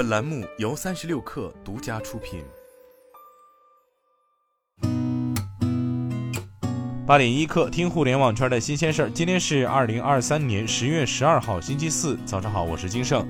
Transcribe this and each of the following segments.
本栏目由三十六氪独家出品。八点一刻，听互联网圈的新鲜事儿。今天是二零二三年十月十二号，星期四，早上好，我是金盛。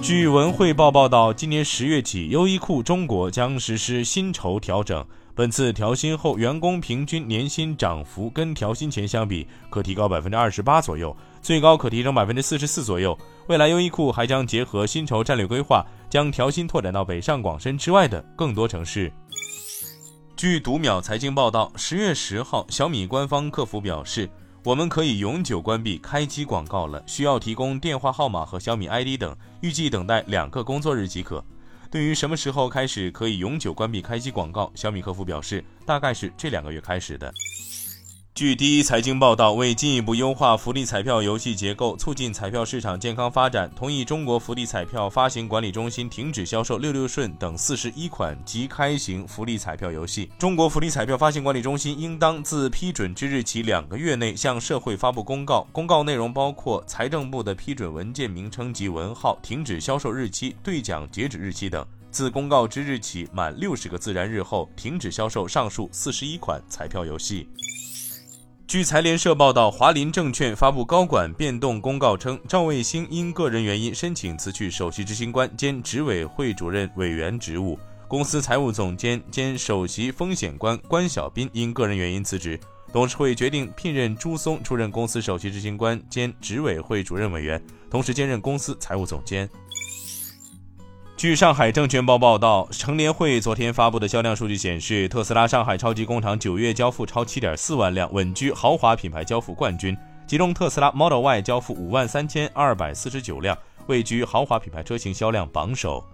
据文汇报报道，今年十月起，优衣库中国将实施薪酬调整。本次调薪后，员工平均年薪涨幅跟调薪前相比，可提高百分之二十八左右，最高可提升百分之四十四左右。未来，优衣库还将结合薪酬战略规划，将调薪拓展到北上广深之外的更多城市。据读秒财经报道，十月十号，小米官方客服表示，我们可以永久关闭开机广告了，需要提供电话号码和小米 ID 等，预计等待两个工作日即可。对于什么时候开始可以永久关闭开机广告，小米客服表示，大概是这两个月开始的。据第一财经报道，为进一步优化福利彩票游戏结构，促进彩票市场健康发展，同意中国福利彩票发行管理中心停止销售六六顺等四十一款即开型福利彩票游戏。中国福利彩票发行管理中心应当自批准之日起两个月内向社会发布公告，公告内容包括财政部的批准文件名称及文号、停止销售日期、兑奖截止日期等。自公告之日起满六十个自然日后，停止销售上述四十一款彩票游戏。据财联社报道，华林证券发布高管变动公告称，赵卫星因个人原因申请辞去首席执行官兼执委会主任委员职务。公司财务总监兼首席风险官关小斌因个人原因辞职。董事会决定聘任朱松出任公司首席执行官兼执委会主任委员，同时兼任公司财务总监。据上海证券报报道，成联会昨天发布的销量数据显示，特斯拉上海超级工厂九月交付超七点四万辆，稳居豪华品牌交付冠军。其中，特斯拉 Model Y 交付五万三千二百四十九辆，位居豪华品牌车型销量榜首。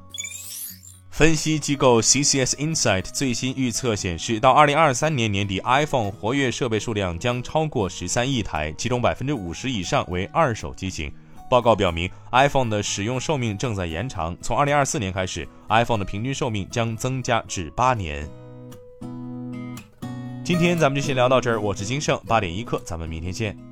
分析机构 CCS Insight 最新预测显示，到二零二三年年底，iPhone 活跃设备数量将超过十三亿台，其中百分之五十以上为二手机型。报告表明，iPhone 的使用寿命正在延长。从2024年开始，iPhone 的平均寿命将增加至八年。今天咱们就先聊到这儿，我是金盛八点一刻，咱们明天见。